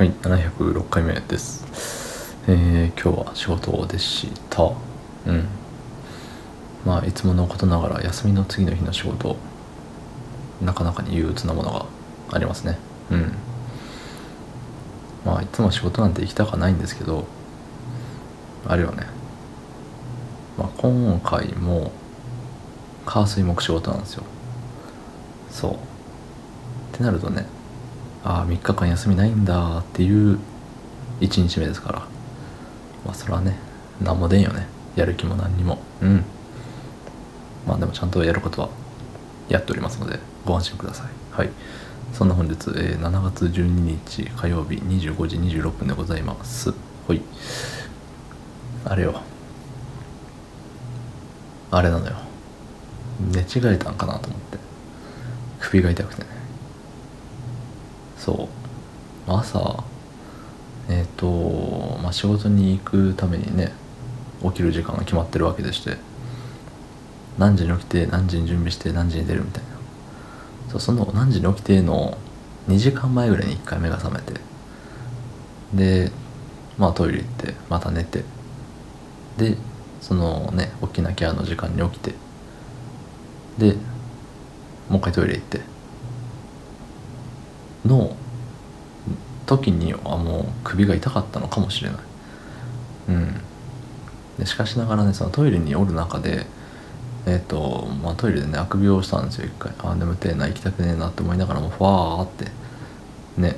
はい、706回目です。えー、今日は仕事でした。うん。まあ、いつものことながら休みの次の日の仕事、なかなかに憂鬱なものがありますね。うん。まあ、いつも仕事なんて行きたくはないんですけど、あれよね。まあ、今回も、火水木仕事なんですよ。そう。ってなるとね、ああ3日間休みないんだっていう1日目ですから。まあそれはね何も出んよね。やる気も何にも。うん。まあでもちゃんとやることはやっておりますのでご安心ください。はい。そんな本日、えー7月12日火曜日25時26分でございます。ほい。あれよ。あれなのよ。寝違えたんかなと思って。首が痛くてね。そう。朝えっ、とまあ仕事に行くためにね起きる時間が決まってるわけでして何時に起きて何時に準備して何時に出るみたいな。そうその何時に起きての2時間前ぐらいに1回目が覚めてでまあトイレ行ってまた寝てでそのね起きなきゃの時間に起きてでもう一回トイレ行っての時にはもう首が痛かったのかもしれない。うん。でしかしながらねそのトイレにおる中でえっ、とまあトイレでねあくびをしたんですよ一回。あー眠てえな行きたくねえなって思いながらもふわーってね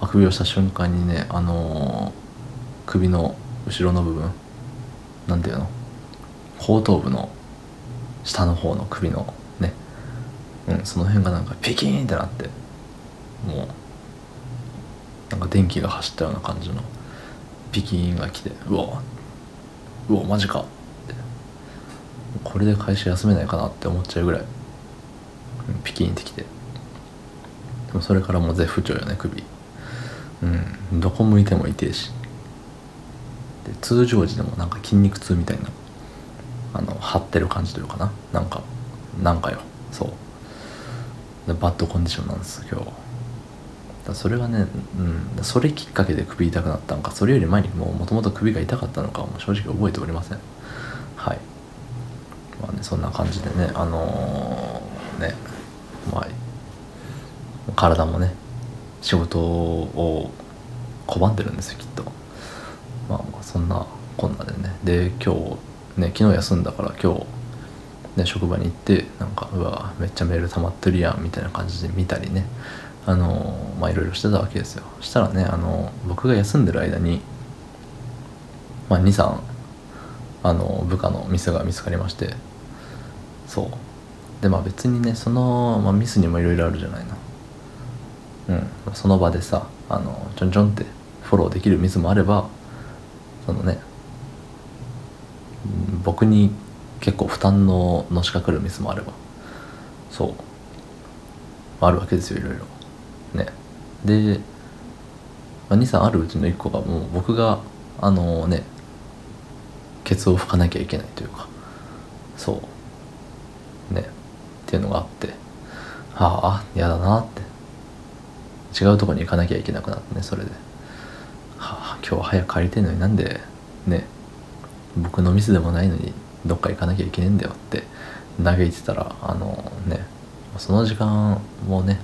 あくびをした瞬間にねあのー首の後ろの部分なんていうの？後頭部の下の方の首のねうんその辺がなんかピキーンってなってもうなんか電気が走ったような感じのピキーンが来てうわうわマジかってこれで会社休めないかなって思っちゃうぐらいピキーンってきて。でもそれからもう絶不調よね首。うん。どこ向いても痛いし。で通常時でもなんか筋肉痛みたいなあの張ってる感じというかな。なんかなんかよ。そう。でバッドコンディションなんです今日だそれがね、うん、それきっかけで首痛くなったのかそれより前にもともと首が痛かったのかも正直覚えておりません。はい。まあねそんな感じでねあのーねまあ体もね仕事を拒んでるんですよきっと。まあそんなこんなでね。で今日ね昨日休んだから今日ね職場に行ってなんかうわめっちゃメール溜まってるやんみたいな感じで見たりね。あのまあいろいろしてたわけですよ。したらねあの僕が休んでる間にまあ23あの部下のミスが見つかりまして。そう。でまあ別にねその、まあ、ミスにもいろいろあるじゃないな。うん。その場でさあのちょんちょんってフォローできるミスもあればそのね僕に結構負担ののしかかるミスもあれば。そう。あるわけですよいろいろ。ね。で、まあ、23あるうちの1個がもう僕があのねケツを拭かなきゃいけないというか。そう。ね。っていうのがあって。ああ嫌だなって。違うとこに行かなきゃいけなくなってねそれで。はあ今日は早く帰りてえのになんでね。僕のミスでもないのにどっか行かなきゃいけねえんだよって嘆いてたらあのねその時間もね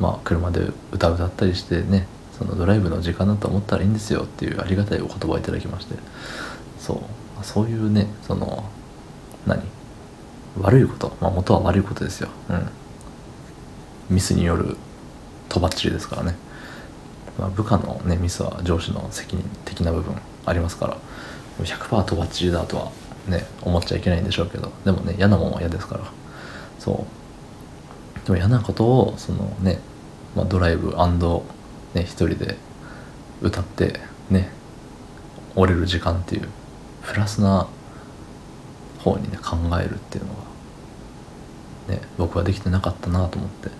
まあ車で歌歌ったりしてねそのドライブの時間だと思ったらいいんですよっていうありがたいお言葉をいただきましてそうそういうねその何悪いことまあ元は悪いことですよ。うん。ミスによるとばっちりですからね、まあ、部下のねミスは上司の責任的な部分ありますから100%とばっちりだとはね思っちゃいけないんでしょうけどでもね嫌なもんは嫌ですから。そう。でも嫌なことをそのね、まあ、ドライブね一人で歌ってね折れる時間っていうプラスな方にね考えるっていうのがね僕はできてなかったなと思って。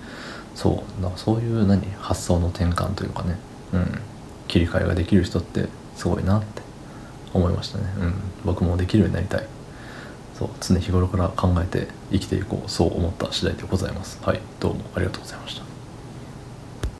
そう。だからそういう何発想の転換というかねうん切り替えができる人ってすごいなって思いましたね。うん。僕もできるようになりたい。そう。常日頃から考えて生きていこう。そう思った次第でございます。はい。どうもありがとうございました。